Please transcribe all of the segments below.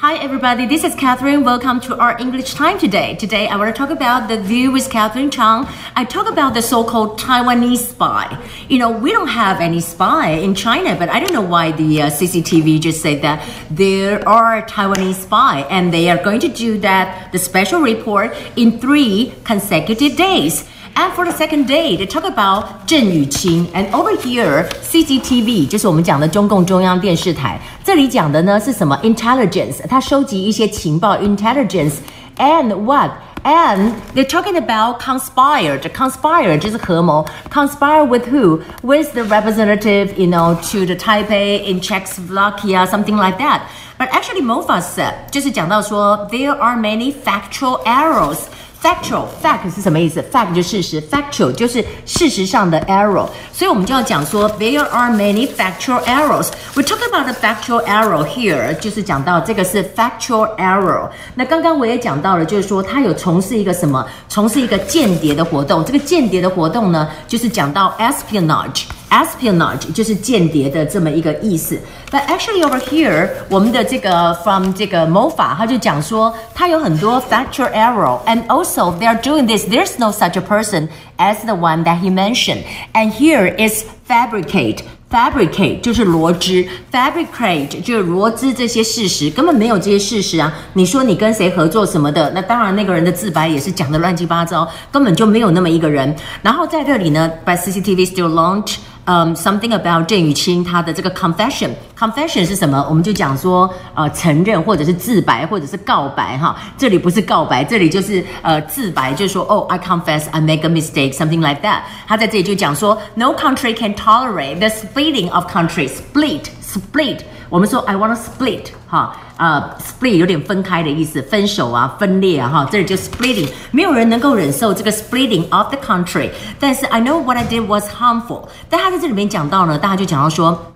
Hi everybody, this is Catherine. Welcome to our English time today. Today I want to talk about the view with Catherine Chang. I talk about the so-called Taiwanese spy. You know, we don't have any spy in China, but I don't know why the uh, CCTV just said that there are Taiwanese spy and they are going to do that, the special report in three consecutive days. And for the second day, they talk about 郑雨清，and over here CCTV 就是我们讲的中共中央电视台，这里讲的呢是什么？intelligence，它收集一些情报，intelligence and what？And they're talking about conspired. Conspire 就是合谋。Conspire with who? With the representative, you know, to the Taipei in Czechoslovakia, something like that. But actually, Mofa said 就是讲到说 there are many factual errors. Factual fact 是什么意思？fact 就事实，factual 就是事实上的 error，所以我们就要讲说 there are many factual errors. We talk about the factual error here，就是讲到这个是 factual error。那刚刚我也讲到了，就是说他有从事一个什么？从事一个间谍的活动。这个间谍的活动呢，就是讲到 espionage。espionage 就是间谍的这么一个意思。But actually over here，我们的这个 from 这个谋法，他就讲说，它有很多 factual error，and also they are doing this. There's no such a person as the one that he mentioned. And here is fabricate. Fabricate 就是罗织，fabricate 就是罗织这些事实，根本没有这些事实啊！你说你跟谁合作什么的，那当然那个人的自白也是讲的乱七八糟，根本就没有那么一个人。然后在这里呢，by CCTV still launch。 嗯、，something about 郑雨清他的这个 confession，confession 是什么？我们就讲说，呃，承认或者是自白或者是告白哈。这里不是告白，这里就是呃自白，就是说，哦、oh,，I confess I make a mistake，something like that。他在这里就讲说，No country can tolerate the splitting of country，split，split。我们说 I want to split，哈，呃，split 有点分开的意思，分手啊，分裂啊，哈，这里就 splitting，没有人能够忍受这个 splitting of the country。但是 I know what I did was harmful。但他在这里面讲到呢，大家就讲到说。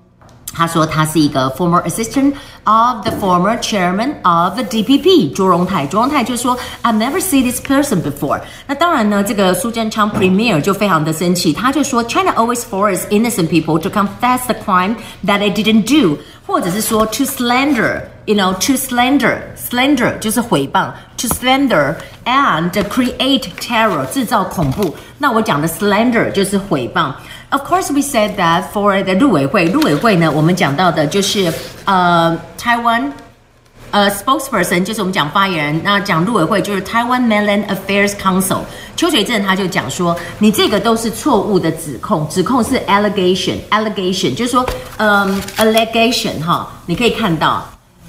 他说他是一个 former assistant of the former chairman of the DPP 卓荣泰。卓荣泰就说 I've never seen this person before。那当然呢，这个苏贞昌 premier 就非常的生气，他就说 China always forces innocent people to confess the crime that they didn't do，或者是说 to slander，you know to slander，slander 就是诽谤，to slander and create terror 制造恐怖。那我讲的 slander 就是诽谤。 Of course, we said that for the 陆委会，陆委会呢，我们讲到的就是呃，Taiwan 呃 spokesperson 就是我们讲发言人，那讲陆委会就是 Taiwan Mainland Affairs Council。邱水正他就讲说，你这个都是错误的指控，指控是 allegation，allegation 就是说，嗯，allegation 哈，你可以看到。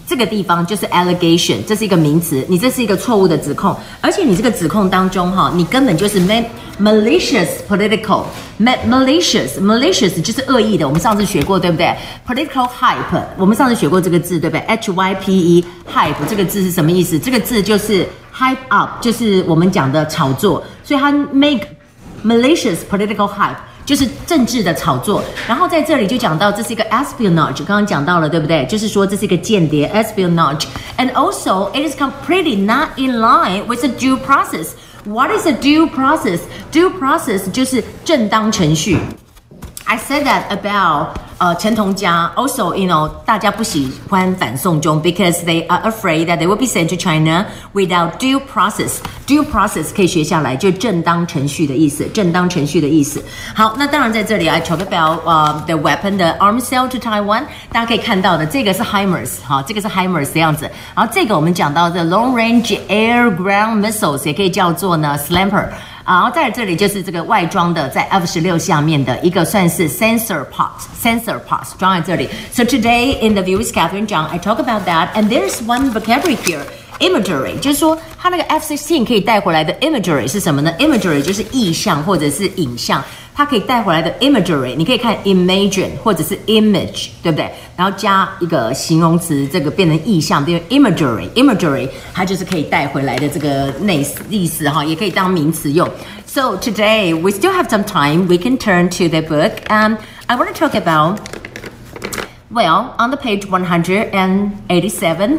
这个地方就是 allegation，这是一个名词，你这是一个错误的指控，而且你这个指控当中哈，你根本就是 made malicious political，malicious malicious 就是恶意的，我们上次学过对不对？political hype，我们上次学过这个字对不对？h y p e hype 这个字是什么意思？这个字就是 hype up，就是我们讲的炒作，所以它 make malicious political hype。就是政治的炒作，然后在这里就讲到这是一个 espionage，刚刚讲到了，对不对？就是说这是一个间谍 espionage，and also it is completely not in line with the due process. What is the due process? Due process 就是正当程序。I said that about uh, Chen Tongjia. Also, you know, 大家不喜欢反送中 because they are afraid that they will be sent to China without due process. Due process 可以学下来，就正当程序的意思，正当程序的意思。好，那当然在这里，I talk about 呃、uh, the weapon the arm sale to Taiwan。大家可以看到的，这个是 HIMARS，好，这个是 HIMARS 的样子。然后这个我们讲到的 long range air ground missiles，也可以叫做呢 SLAM-ER。然后在这里就是这个外装的，在 F 十六下面的一个算是 sensor part，sensor parts 装在这里。So today in the view with Catherine Zhang, I talk about that, and there's one vocabulary here. Imagery 就是说，它那个 F16 可以带回来的 imagery 是什么呢？Imagery 就是意象或者是影像。 它可以带回来的 imagery，你可以看 imagine 或者是 image，对不对？然后加一个形容词，这个变成意象，变成 imagery，imagery 它就是可以带回来的这个内意思哈，也可以当名词用。So today we still have some time. We can turn to the book. Um, I want to talk about well on the page one hundred and eighty-seven.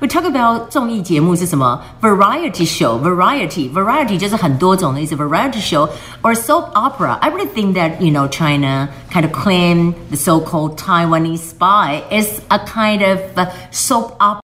We talk about 综艺节目是什么？Variety show, variety, variety 就是很多种的意思。Variety show or soap opera. I really think that you know China kind of claim the so-called Taiwanese spy is a kind of soap opera.